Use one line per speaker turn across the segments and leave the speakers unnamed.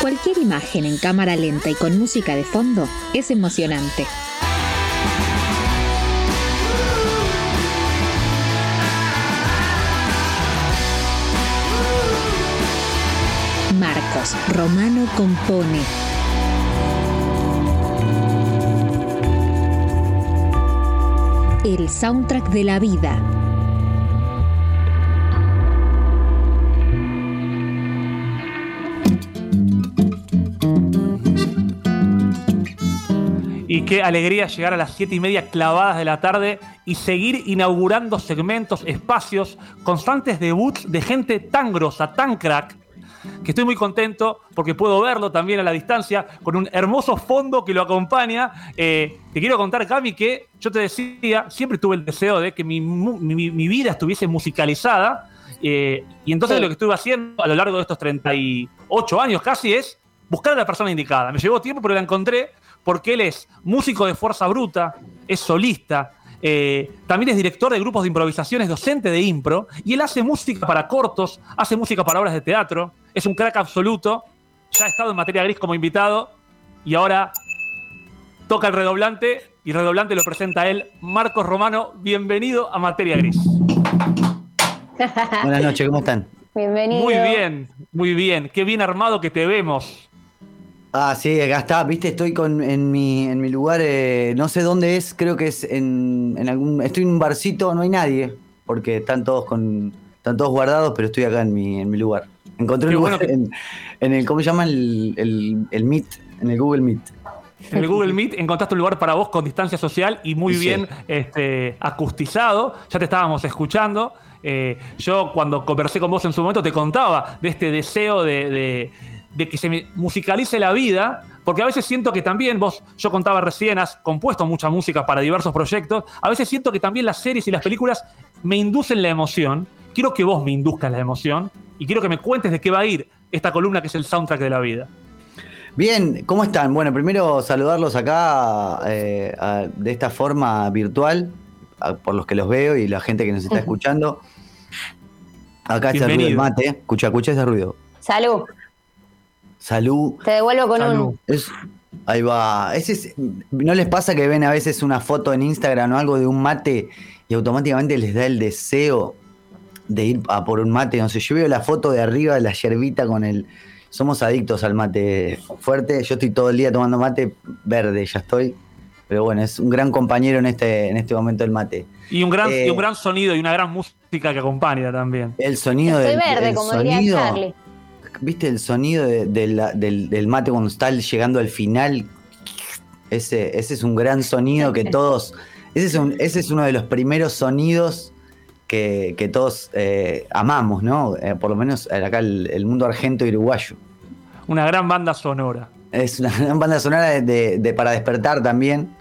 Cualquier imagen en cámara lenta y con música de fondo es emocionante. Marcos Romano compone. El soundtrack de la vida.
Y qué alegría llegar a las siete y media clavadas de la tarde y seguir inaugurando segmentos, espacios, constantes debuts de gente tan grosa, tan crack, que estoy muy contento porque puedo verlo también a la distancia con un hermoso fondo que lo acompaña. Eh, te quiero contar, Cami, que yo te decía, siempre tuve el deseo de que mi, vida estuviese musicalizada. Eh, y entonces lo que estuve haciendo a lo largo de estos 38 años casi es buscar a la persona indicada. Me llevó tiempo, pero la encontré porque él es músico de fuerza bruta, es solista, eh, también es director de grupos de improvisaciones, docente de impro, y él hace música para cortos, hace música para obras de teatro, es un crack absoluto, ya ha estado en materia gris como invitado, y ahora toca el redoblante, y el redoblante lo presenta él, Marcos Romano, bienvenido a Materia Gris.
Buenas noches, ¿cómo están?
Bienvenido.
Muy bien, muy bien, qué bien armado que te vemos.
Ah, sí, acá está, viste, estoy con, en, mi, en mi lugar, eh, no sé dónde es, creo que es en, algún, estoy en un barcito, no hay nadie, porque están todos con, están todos guardados, pero estoy acá en mi, en mi lugar. Encontré un lugar en, el, ¿cómo se llama? El, el, Meet, en el Google Meet.
En el Google Meet encontraste un lugar para vos con distancia social y muy bien este, acustizado. Ya te estábamos escuchando. Eh, yo cuando conversé con vos en su momento te contaba de este deseo de de que se musicalice la vida, porque a veces siento que también, vos, yo contaba recién, has compuesto mucha música para diversos proyectos, a veces siento que también las series y las películas me inducen la emoción, quiero que vos me induzcas la emoción y quiero que me cuentes de qué va a ir esta columna que es el soundtrack de la vida.
Bien, ¿cómo están? Bueno, primero saludarlos acá eh, de esta forma virtual, por los que los veo y la gente que nos está escuchando. Acá está el ruido del mate, escucha, escucha ese ruido.
Salud.
Salud.
Te devuelvo con un.
ahí va. Ese ¿No les pasa que ven a veces una foto en Instagram o algo de un mate y automáticamente les da el deseo de ir a por un mate? No sé, yo veo la foto de arriba de la yerbita con el. Somos adictos al mate fuerte. Yo estoy todo el día tomando mate verde, ya estoy. Pero bueno, es un gran compañero en este, en este momento el mate.
Y un gran, un eh, gran sonido y una gran música que acompaña también.
El sonido
Estoy verde, como sonido, Charlie.
¿Viste el sonido del, mate cuando está llegando al final? Ese, ese es un gran sonido que todos. Ese es, ese es uno de los primeros sonidos que, todos eh, amamos, ¿no? Eh, por lo menos acá el, mundo argento y uruguayo.
Una gran banda sonora.
Es una gran banda sonora de, para despertar también.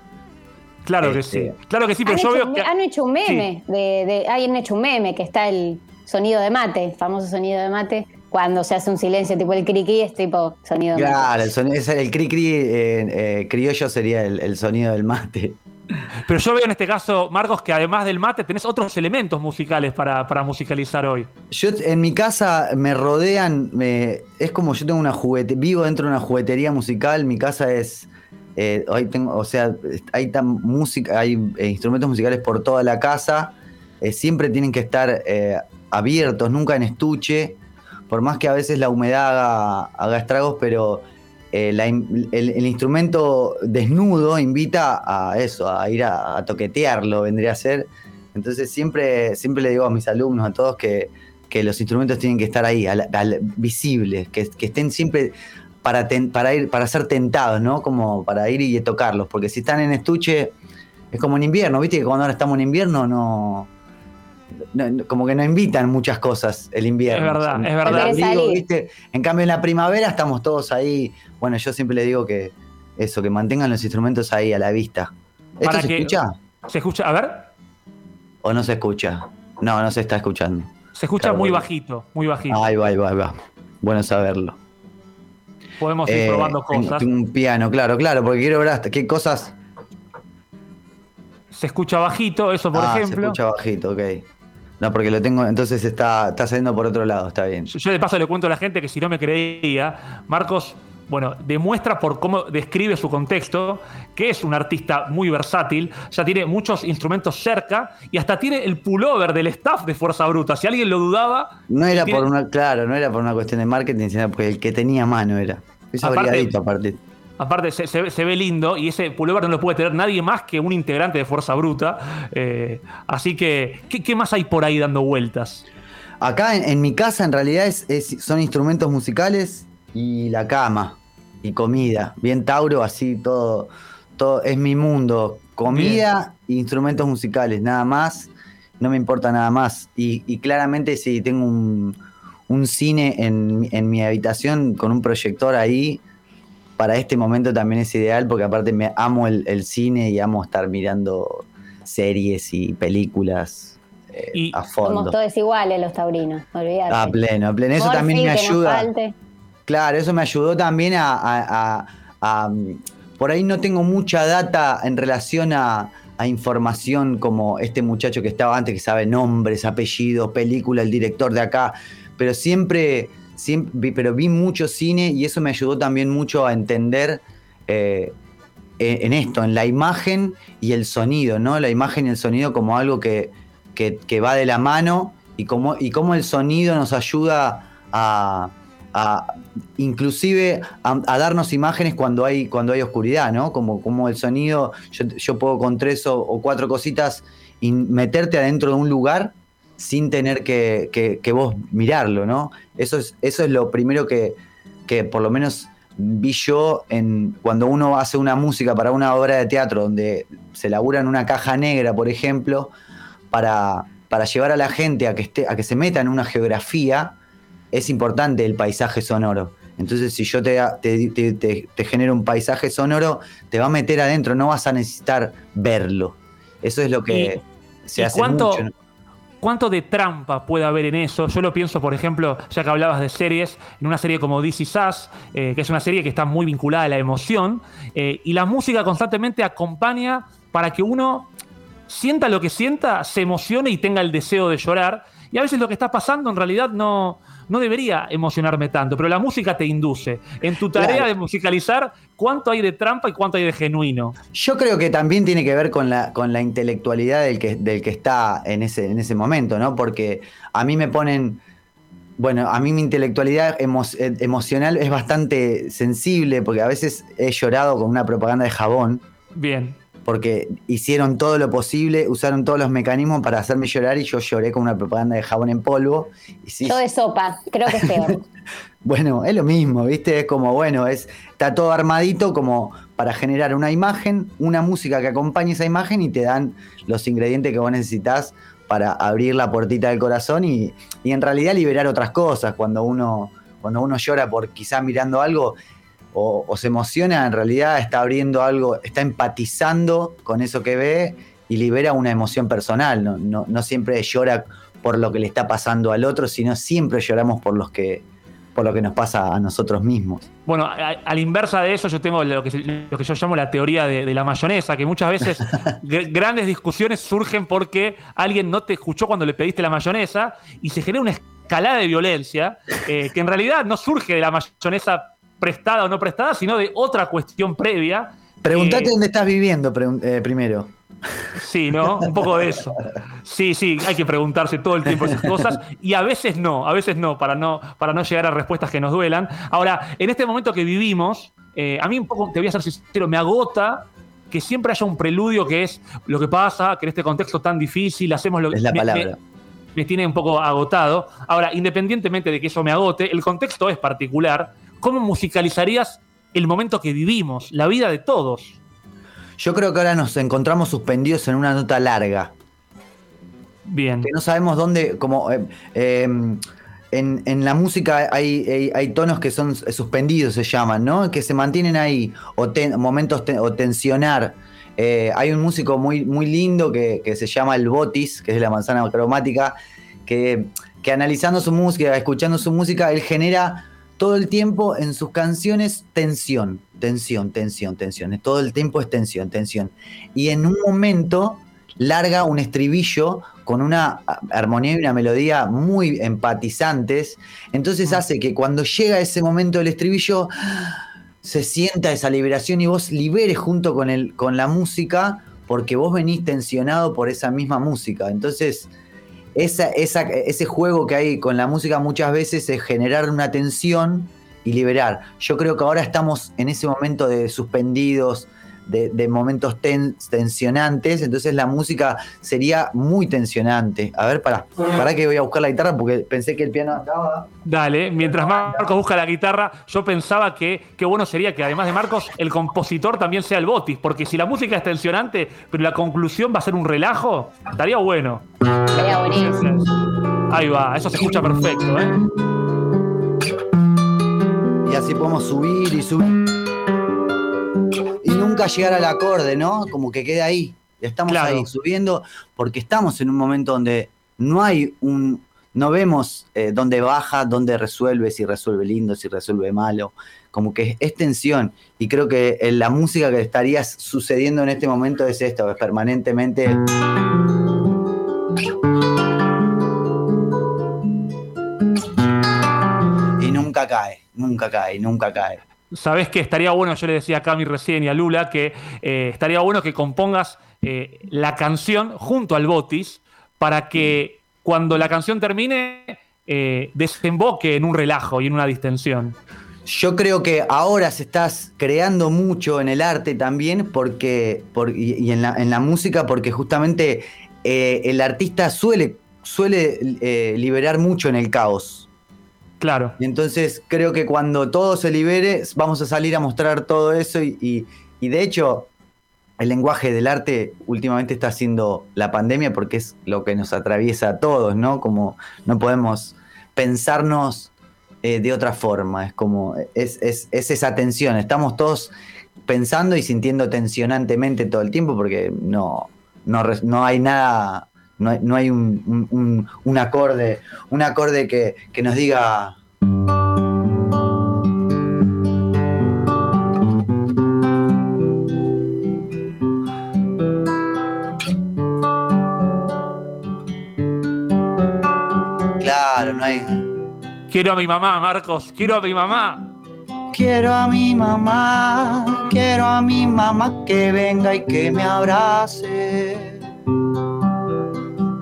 Claro que sí. Este, claro que sí, pero yo veo que.
Han hecho un meme. De, han hecho un meme que está el sonido de mate, el famoso sonido de mate cuando se hace un silencio, tipo el cri cri es tipo sonido.
Claro, el, sonido, el cri cri eh, eh, criollo sería el, sonido del mate.
Pero yo veo en este caso, Marcos, que además del mate tenés otros elementos musicales para, musicalizar hoy.
Yo en mi casa me rodean, es como yo tengo una juguete, vivo dentro de una juguetería musical, mi casa es, eh, hoy tengo, o sea, hay tan música, hay instrumentos musicales por toda la casa, siempre tienen que estar abiertos, nunca en estuche por más que a veces la humedad haga, estragos, pero eh, el, instrumento desnudo invita a eso, a ir a, toquetearlo, vendría a ser. Entonces siempre, siempre le digo a mis alumnos, a todos, que, los instrumentos tienen que estar ahí, visibles, que, estén siempre para, para, ir, para ser tentados, ¿no? Como para ir y tocarlos, porque si están en estuche, es como en invierno, ¿viste? Que cuando ahora estamos en invierno no como que no invitan muchas cosas el invierno.
Es verdad, es verdad.
En cambio, en la primavera estamos todos ahí. Bueno, yo siempre le digo que eso, que mantengan los instrumentos ahí a la vista. ¿Esto se escucha?
¿Se escucha? A ver.
¿O no se escucha? No, no se está escuchando.
Se escucha muy bajito, muy bajito.
Ahí va, ahí va, ahí va. Bueno saberlo.
Podemos ir eh, probando cosas.
Un piano, claro, claro, porque quiero ver hasta qué cosas.
Se escucha bajito, eso por ejemplo.
Se escucha bajito, ok. No, porque lo tengo, entonces está, está saliendo por otro lado, está bien.
Yo, de paso le cuento a la gente que si no me creía, Marcos bueno, demuestra por cómo describe su contexto que es un artista muy versátil, ya tiene muchos instrumentos cerca y hasta tiene el pullover del staff de Fuerza Bruta. Si alguien lo dudaba.
No era por una, claro, no era por una cuestión de marketing, sino porque el que tenía mano era. Es aparte, aparte.
Aparte, se, ve lindo y ese pullover no lo puede tener nadie más que un integrante de Fuerza Bruta. Eh, así que, ¿qué, más hay por ahí dando vueltas?
Acá en, mi casa, en realidad, es, son instrumentos musicales y la cama y comida. Bien Tauro, así todo todo, es mi mundo. Comida e instrumentos musicales, nada más. No me importa nada más. Y, claramente si tengo un, cine en, mi habitación con un proyector ahí, para este momento también es ideal porque aparte me amo el, cine y amo estar mirando series y películas eh, a fondo.
Somos todos iguales los taurinos, olvídate.
A pleno, a pleno. Eso también me ayuda. Claro, eso me ayudó también a por ahí no tengo mucha data en relación a, información como este muchacho que estaba antes, que sabe nombres, apellidos, película, el director de acá, pero siempre, siempre pero vi mucho cine y eso me ayudó también mucho a entender eh, en esto, en la imagen y el sonido, ¿no? La imagen y el sonido como algo que, que, va de la mano y cómo, y cómo el sonido nos ayuda a, inclusive a, darnos imágenes cuando hay, cuando hay oscuridad, ¿no? Como, como el sonido, yo, puedo con tres o, cuatro cositas y meterte adentro de un lugar sin tener que, vos mirarlo, ¿no? Eso es, eso es lo primero que, por lo menos vi yo en, cuando uno hace una música para una obra de teatro donde se labura en una caja negra, por ejemplo, para, para llevar a la gente a que, esté, a que se meta en una geografía es importante el paisaje sonoro. Entonces, si yo te, te, genero un paisaje sonoro, te va a meter adentro, no vas a necesitar verlo. Eso es lo que se hace
cuánto,
mucho.
¿Cuánto de trampa puede haber en eso? Yo lo pienso, por ejemplo, ya que hablabas de series, en una serie como DC Sass, eh, que es una serie que está muy vinculada a la emoción, eh, y la música constantemente acompaña para que uno sienta lo que sienta, se emocione y tenga el deseo de llorar. Y a veces lo que está pasando en realidad no, no debería emocionarme tanto, pero la música te induce. En tu tarea de musicalizar, ¿cuánto hay de trampa y cuánto hay de genuino?
Yo creo que también tiene que ver con la, con la intelectualidad del que, del que está en ese, en ese momento, ¿no? Porque a mí me ponen. Bueno, a mí mi intelectualidad eh, emocional es bastante sensible porque a veces he llorado con una propaganda de jabón.
Bien
porque hicieron todo lo posible, usaron todos los mecanismos para hacerme llorar y yo lloré con una propaganda de jabón en polvo.
Y yo de sopa, creo que es peor.
bueno, es lo mismo, ¿viste? Es como, bueno, es, está todo armadito como para generar una imagen, una música que acompañe esa imagen y te dan los ingredientes que vos necesitas para abrir la puertita del corazón y, y en realidad liberar otras cosas. Cuando uno, cuando uno llora por quizá mirando algo, o, se emociona, en realidad está abriendo algo, está empatizando con eso que ve y libera una emoción personal. No, no, siempre llora por lo que le está pasando al otro, sino siempre lloramos por los que por lo que nos pasa a nosotros mismos.
Bueno, a, la inversa de eso, yo tengo lo que, lo que yo llamo la teoría de, la mayonesa, que muchas veces grandes discusiones surgen porque alguien no te escuchó cuando le pediste la mayonesa y se genera una escalada de violencia eh, que en realidad no surge de la mayonesa prestada o no prestada, sino de otra cuestión previa.
Pregúntate eh, dónde estás viviendo eh, primero.
Sí, ¿no? Un poco de eso. Sí, sí, hay que preguntarse todo el tiempo esas cosas y a veces no, a veces no, para no, para no llegar a respuestas que nos duelan. Ahora, en este momento que vivimos, eh, a mí un poco, te voy a ser sincero, me agota que siempre haya un preludio que es lo que pasa, que en este contexto tan difícil hacemos lo que...
Es la palabra.
me tiene un poco agotado. Ahora, independientemente de que eso me agote, el contexto es particular ¿cómo musicalizarías el momento que vivimos, la vida de todos?
Yo creo que ahora nos encontramos suspendidos en una nota larga.
Bien.
Que no sabemos dónde, como eh, em, en, la música hay, hay, tonos que son suspendidos, se llaman, ¿no? Que se mantienen ahí, o momentos o tensionar. Eh, hay un músico muy, muy lindo que, se llama el Botis, que es la manzana cromática, que, que analizando su música, escuchando su música, él genera todo el tiempo en sus canciones tensión, tensión, tensión, tensión. Todo el tiempo es tensión, tensión. Y en un momento larga un estribillo con una armonía y una melodía muy empatizantes. Entonces hace que cuando llega ese momento del estribillo, se sienta esa liberación y vos liberes junto con, el, con la música porque vos venís tensionado por esa misma música. Entonces, esa, esa, ese juego que hay con la música muchas veces es generar una tensión y liberar. Yo creo que ahora estamos en ese momento de suspendidos, de, momentos tensionantes, entonces la música sería muy tensionante. A ver, para, para que voy a buscar la guitarra porque pensé que el piano estaba.
Dale, mientras Marcos busca la guitarra, yo pensaba que qué bueno sería que además de Marcos, el compositor también sea el Botis, porque si la música es tensionante, pero la conclusión va a ser un relajo, estaría bueno.
Estaría buenísimo.
Ahí va, eso se escucha perfecto, ¿eh?
Y así podemos subir y subir nunca llegar al acorde, ¿no? Como que queda ahí. Estamos ahí subiendo porque estamos en un momento donde no hay un. No vemos eh, dónde baja, dónde resuelve, si resuelve lindo, si resuelve malo. Como que es tensión. Y creo que la música que estaría sucediendo en este momento es esto, es permanentemente. Y nunca cae, nunca cae, nunca cae.
Sabes que estaría bueno, yo le decía a Cami recién y a Lula, que eh, estaría bueno que compongas eh, la canción junto al Botis para que cuando la canción termine eh, desemboque en un relajo y en una distensión.
Yo creo que ahora se está creando mucho en el arte también porque, y, en, la, música porque justamente el artista suele, suele liberar mucho en el caos.
Claro.
Y entonces creo que cuando todo se libere, vamos a salir a mostrar todo eso y, de hecho el lenguaje del arte últimamente está haciendo la pandemia porque es lo que nos atraviesa a todos, ¿no? Como no podemos pensarnos eh, de otra forma, es como, es, esa tensión, estamos todos pensando y sintiendo tensionantemente todo el tiempo porque no, no, hay nada no hay, un, acorde, un acorde que, que nos diga. Claro, no hay.
Quiero a mi mamá, Marcos, quiero a mi mamá.
Quiero a mi mamá, quiero a mi mamá que venga y que me abrace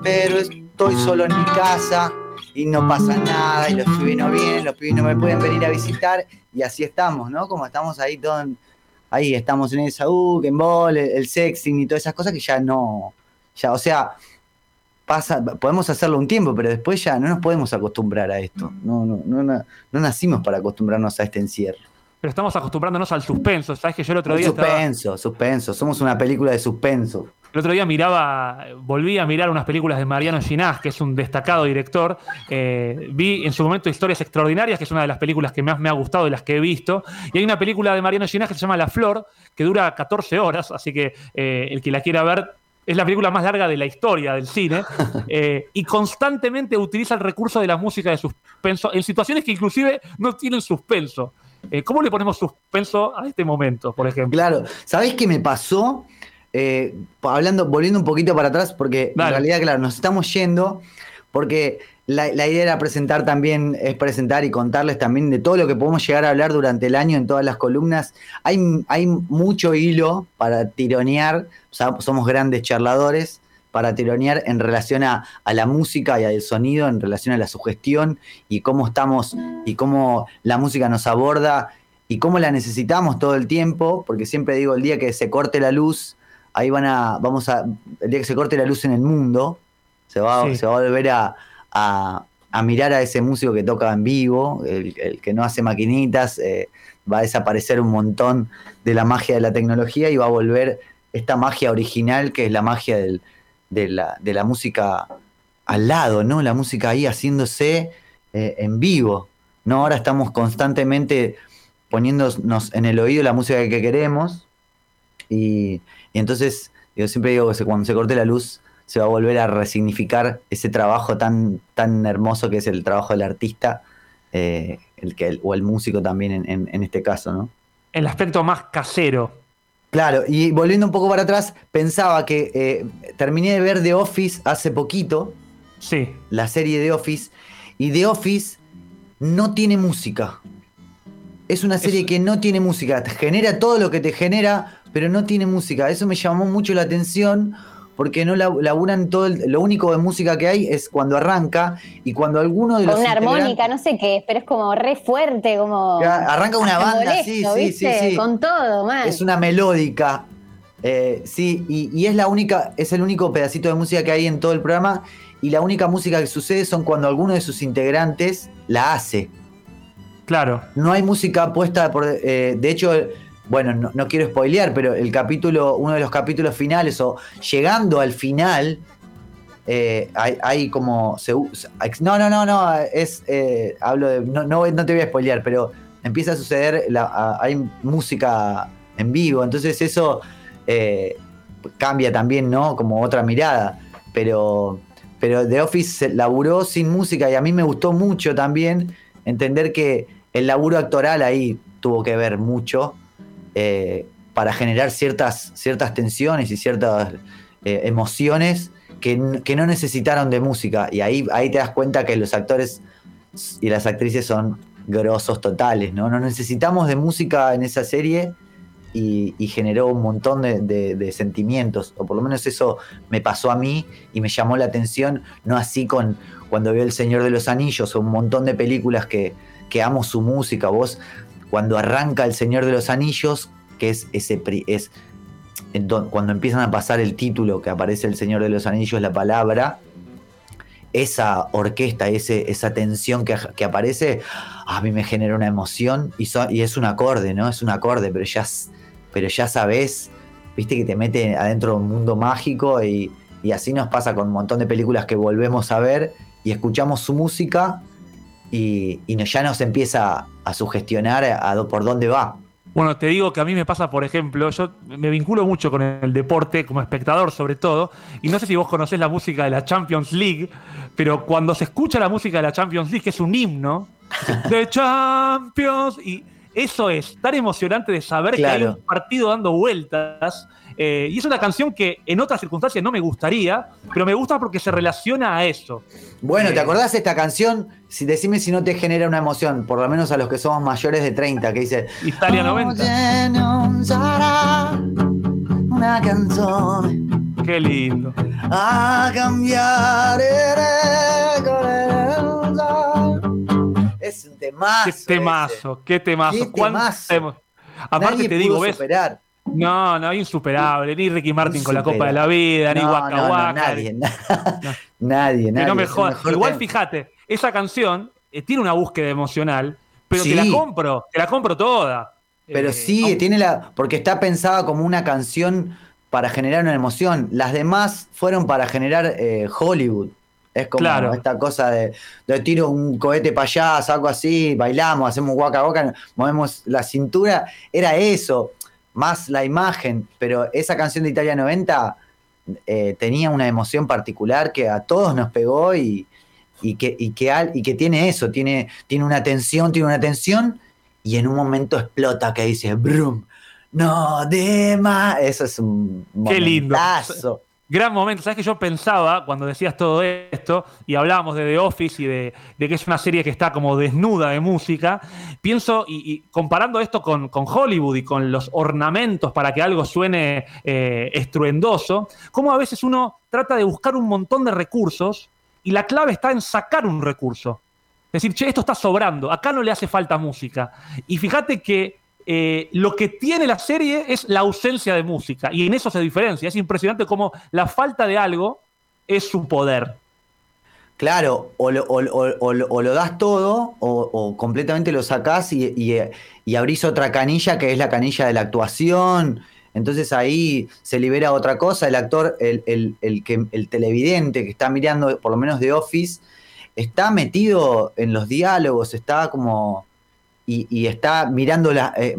pero estoy solo en mi casa y no pasa nada y los pibes no vienen, los pibes no me pueden venir a visitar y así estamos, ¿no? Como estamos ahí todos, ahí estamos en el Saúl, en Ball, el, sexing y todas esas cosas que ya no, ya, o sea, pasa, podemos hacerlo un tiempo, pero después ya no nos podemos acostumbrar a esto, no, no, no, no nacimos para acostumbrarnos a este encierro.
Pero estamos acostumbrándonos al suspenso, ¿sabes que yo el otro día...
Suspenso, suspenso, somos una película de suspenso.
El otro día miraba, volví a mirar unas películas de Mariano Ginás, que es un destacado director. Eh, vi en su momento Historias Extraordinarias, que es una de las películas que más me ha gustado de las que he visto. Y hay una película de Mariano Ginás que se llama La Flor, que dura 14 horas, así que eh, el que la quiera ver es la película más larga de la historia del cine, eh, y constantemente utiliza el recurso de la música de suspenso en situaciones que inclusive no tienen suspenso. ¿Cómo le ponemos suspenso a este momento, por ejemplo?
Claro, ¿sabés qué me pasó? Eh, hablando, volviendo un poquito para atrás, porque en realidad, claro, nos estamos yendo, porque la, idea era presentar también, es presentar y contarles también de todo lo que podemos llegar a hablar durante el año en todas las columnas. Hay, hay mucho hilo para tironear, somos grandes charladores, para tironear en relación a, a, la música y al sonido, en relación a la sugestión y cómo estamos y cómo la música nos aborda y cómo la necesitamos todo el tiempo, porque siempre digo, el día que se corte la luz ahí van a, vamos a, el día que se corte la luz en el mundo, se va, se va a volver a, mirar a ese músico que toca en vivo, el, que no hace maquinitas, eh, va a desaparecer un montón de la magia de la tecnología y va a volver esta magia original que es la magia de, la, música al lado, ¿no? La música ahí haciéndose eh, en vivo, ¿no? Ahora estamos constantemente poniéndonos en el oído la música que queremos y, y entonces, yo siempre digo que cuando se corte la luz, se va a volver a resignificar ese trabajo tan, tan hermoso que es el trabajo del artista, eh, el que, o el músico también en, este caso, ¿no?
El aspecto más casero.
Claro, y volviendo un poco para atrás, pensaba que eh, terminé de ver The Office hace poquito.
Sí.
La serie The Office. Y The Office no tiene música. es una serie que no tiene música, te genera todo lo que te genera, pero no tiene música. Eso me llamó mucho la atención porque no la- laburan todo, el- lo único de música que hay es cuando arranca y cuando alguno de los
Con una armónica, no sé qué es, pero es como re fuerte, como.
Ya, arranca una banda,
molesto,
sí, sí,
¿viste?
sí, sí.
Con todo, man.
Es una melódica. eh, sí, y, y es la única, es el único pedacito de música que hay en todo el programa. Y la única música que sucede son cuando alguno de sus integrantes la hace.
Claro.
No hay música puesta por. eh, de hecho, bueno, no, quiero spoilear, pero el capítulo, uno de los capítulos finales, o llegando al final, eh, hay, como. no, no, no, no. Es. eh, hablo de. No, no, te voy a spoilear, pero empieza a suceder. la- hay música en vivo. Entonces eso eh, cambia también, ¿no? Como otra mirada. Pero. Pero The Office se laburó sin música y a mí me gustó mucho también entender que el laburo actoral ahí tuvo que ver mucho eh, para generar ciertas, ciertas tensiones y ciertas eh, emociones que, no necesitaron de música. Y ahí, ahí te das cuenta que los actores y las actrices son grosos totales, ¿no? No necesitamos de música en esa serie y, generó un montón de, sentimientos, o por lo menos eso me pasó a mí y me llamó la atención, no así con cuando veo El Señor de los Anillos o un montón de películas que, que amo su música, vos cuando arranca El Señor de los Anillos, que es ese es cuando empiezan a pasar el título que aparece El Señor de los Anillos, la palabra, esa orquesta, ese, esa tensión que, aparece, a mí me genera una emoción y, es un acorde, ¿no? Es un acorde, pero ya, pero sabes, viste que te mete adentro de un mundo mágico y, así nos pasa con un montón de películas que volvemos a ver y escuchamos su música y, ya nos empieza a sugestionar a, a por dónde va.
Bueno, te digo que a mí me pasa, por ejemplo, yo me vinculo mucho con el deporte, como espectador sobre todo, y no sé si vos conocés la música de la Champions League, pero cuando se escucha la música de la Champions League, que es un himno, de Champions, y eso es tan emocionante de saber que hay un partido dando vueltas, eh, y es una canción que en otras circunstancias no me gustaría, pero me gusta porque se relaciona a eso.
Bueno, ¿te
Eh,
acordás de esta canción? Si decime si no te genera una emoción, por lo menos a los que somos mayores de 30, que dice
Italia 90.
Oye, non sarà una canzone
Qué lindo.
a cambiare regole. Es un temazo.
Qué temazo, qué temazo.
Qué
cuánto
temazo.
Aparte
Nadie
te digo,
pudo
¿ves?
superar.
No, no, insuperable. Ni Ricky Martin con la Copa de la Vida, ni Waka
no, no,
Waka.
nadie, na- nadie,
Que
nadie.
no me jodas. Igual
tema.
fíjate, esa canción eh, tiene una búsqueda emocional, pero
Sí.
te la compro, te la compro toda.
Pero
Eh,
sí, tiene la. Porque está pensada como una canción para generar una emoción. Las demás fueron para generar eh, Hollywood. Es como
Claro.
esta cosa de, de tiro un cohete para allá, saco así, bailamos, hacemos guaca guaca, movemos la cintura. Era eso, más la imagen. Pero esa canción de Italia 90 eh, tenía una emoción particular que a todos nos pegó y, y que, y que, al- y que tiene eso, tiene, tiene una tensión, tiene una tensión y en un momento explota que dice Brum, no de más. Eso es un
Qué lindo. Gran momento. Sabes que yo pensaba cuando decías todo esto y hablábamos de The Office y de, que es una serie que está como desnuda de música. Pienso, y, comparando esto con, con Hollywood y con los ornamentos para que algo suene eh, estruendoso, cómo a veces uno trata de buscar un montón de recursos y la clave está en sacar un recurso. Es decir, che, esto está sobrando, acá no le hace falta música. Y fíjate que eh, lo que tiene la serie es la ausencia de música, y en eso se diferencia. Es impresionante cómo la falta de algo es su poder.
Claro, o lo, das todo o, completamente lo sacás y, y- abrís otra canilla que es la canilla de la actuación. Entonces ahí se libera otra cosa. El actor, el- el que, el televidente que está mirando, por lo menos de Office, está metido en los diálogos, está como. Y, y está mirando la. eh,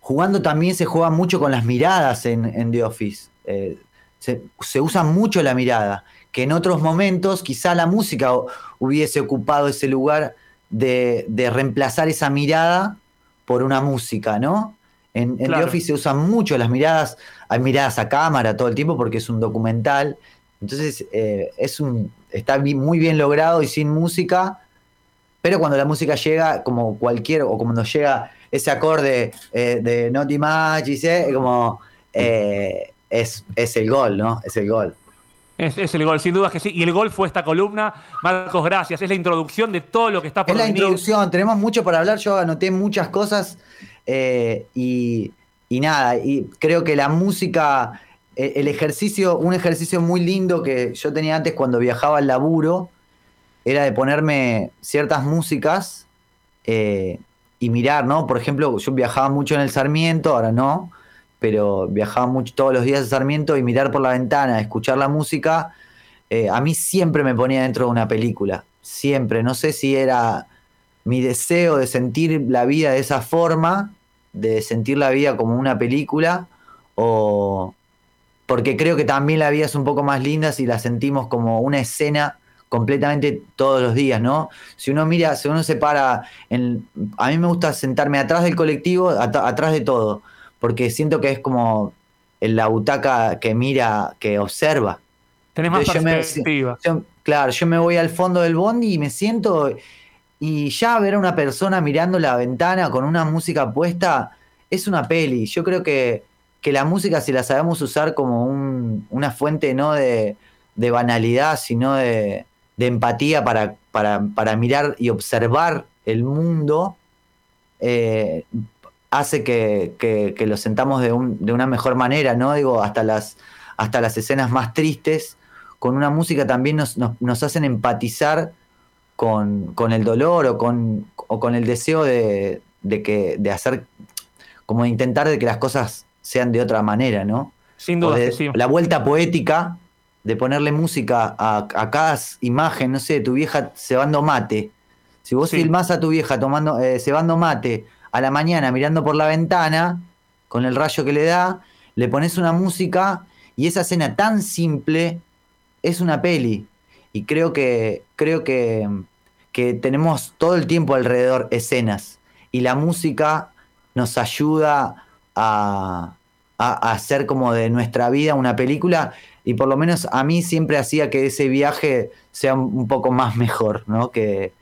jugando también se juega mucho con las miradas en, en The Office. Eh, se, se usa mucho la mirada que en otros momentos quizá la música hu- hubiese ocupado ese lugar de, de reemplazar esa mirada por una música, ¿no? En, en
Claro.
The Office se usan mucho las miradas, hay miradas a cámara todo el tiempo porque es un documental, entonces eh, es un, está muy bien logrado y sin música, pero cuando la música llega, como cualquier, o cuando llega ese acorde eh, de Naughty Magic, ¿eh? como eh, es, es el gol, ¿no? Es el gol.
Es, es, el gol, sin duda que sí. Y el gol fue esta columna. Marcos, gracias. Es la introducción de todo lo que está por
Es la
venir.
introducción, tenemos mucho para hablar. Yo anoté muchas cosas eh, y, y nada, y creo que la música, el ejercicio, un ejercicio muy lindo que yo tenía antes cuando viajaba al laburo, era de ponerme ciertas músicas eh, y mirar, ¿no? Por ejemplo, yo viajaba mucho en el Sarmiento, ahora no, pero viajaba mucho todos los días a Sarmiento y mirar por la ventana, escuchar la música, eh, a mí siempre me ponía dentro de una película, siempre. No sé si era mi deseo de sentir la vida de esa forma, de sentir la vida como una película, o porque creo que también la vida es un poco más linda si la sentimos como una escena completamente todos los días, ¿no? Si uno mira, si uno se para, en, a mí me gusta sentarme atrás del colectivo, at atrás de todo, porque siento que es como en la butaca que mira, que observa.
Tenés más perspectiva.
Yo me, yo, claro, yo me voy al fondo del bondi y me siento y ya ver a una persona mirando la ventana con una música puesta es una peli. Yo creo que, que la música, si la sabemos usar como un, una fuente no de, de banalidad, sino de, de empatía para, para, para, mirar y observar el mundo, eh, hace que, que, que, lo sentamos de, un, de, una mejor manera, ¿no? Digo, hasta las, hasta las escenas más tristes, con una música también nos, nos, nos hacen empatizar con, con, el dolor o con, o con el deseo de, de, que, de hacer, como de intentar de que las cosas sean de otra manera, ¿no?
Sin duda.
De,
sí.
La vuelta poética de ponerle música a, a, cada imagen, no sé, tu vieja cebando mate. Si vos sí. filmás a tu vieja tomando, eh, cebando mate a la mañana mirando por la ventana, con el rayo que le da, le pones una música y esa escena tan simple es una peli. Y creo que, creo que, que tenemos todo el tiempo alrededor escenas. Y la música nos ayuda a, a, a hacer como de nuestra vida una película y por lo menos a mí siempre hacía que ese viaje sea un poco más mejor, ¿no? Que,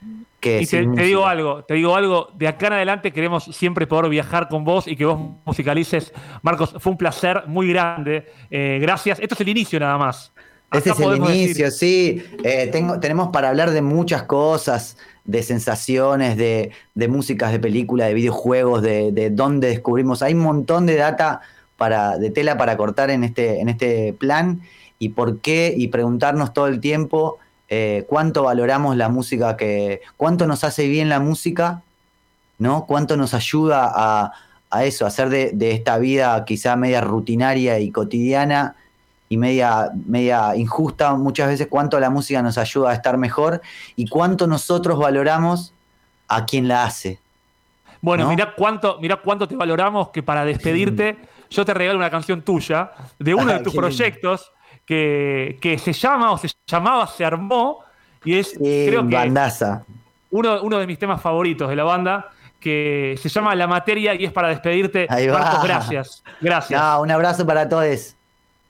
que
y te, te, digo algo, te digo algo, de acá en adelante queremos siempre poder viajar con vos y que vos musicalices. Marcos, fue un placer muy grande. Eh, gracias. Esto es el inicio nada más.
Este es el inicio, decir... sí. Eh, tengo, tenemos para hablar de muchas cosas, de sensaciones, de, de músicas, de películas, de videojuegos, de, de dónde descubrimos. Hay un montón de data para, de tela para cortar en este, en este plan y por qué y preguntarnos todo el tiempo eh, cuánto valoramos la música que, cuánto nos hace bien la música, ¿no? Cuánto nos ayuda a, a eso, a hacer de, de, esta vida quizá media rutinaria y cotidiana y media, media injusta muchas veces, cuánto la música nos ayuda a estar mejor y cuánto nosotros valoramos a quien la hace.
Bueno, ¿no? mira cuánto, mira cuánto te valoramos que para despedirte yo te regalo una canción tuya de uno de tus proyectos que, que, se llama o se llamaba Se Armó y es
sí, creo que bandaza.
Uno, uno de mis temas favoritos de la banda que se llama La Materia y es para despedirte.
Ahí
Marcos, gracias. Gracias.
No, un abrazo para todos.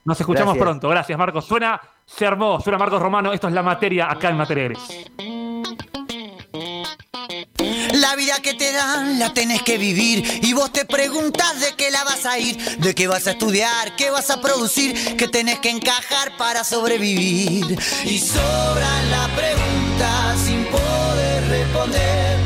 Nos escuchamos gracias. pronto. Gracias, Marcos. Suena Se Armó, suena Marcos Romano. Esto es La Materia acá en Materia Gris.
La vida que te dan la tenés que vivir y vos te preguntas de qué la vas a ir, de qué vas a estudiar, qué vas a producir, qué tenés que encajar para sobrevivir. Y sobran las preguntas sin poder responder.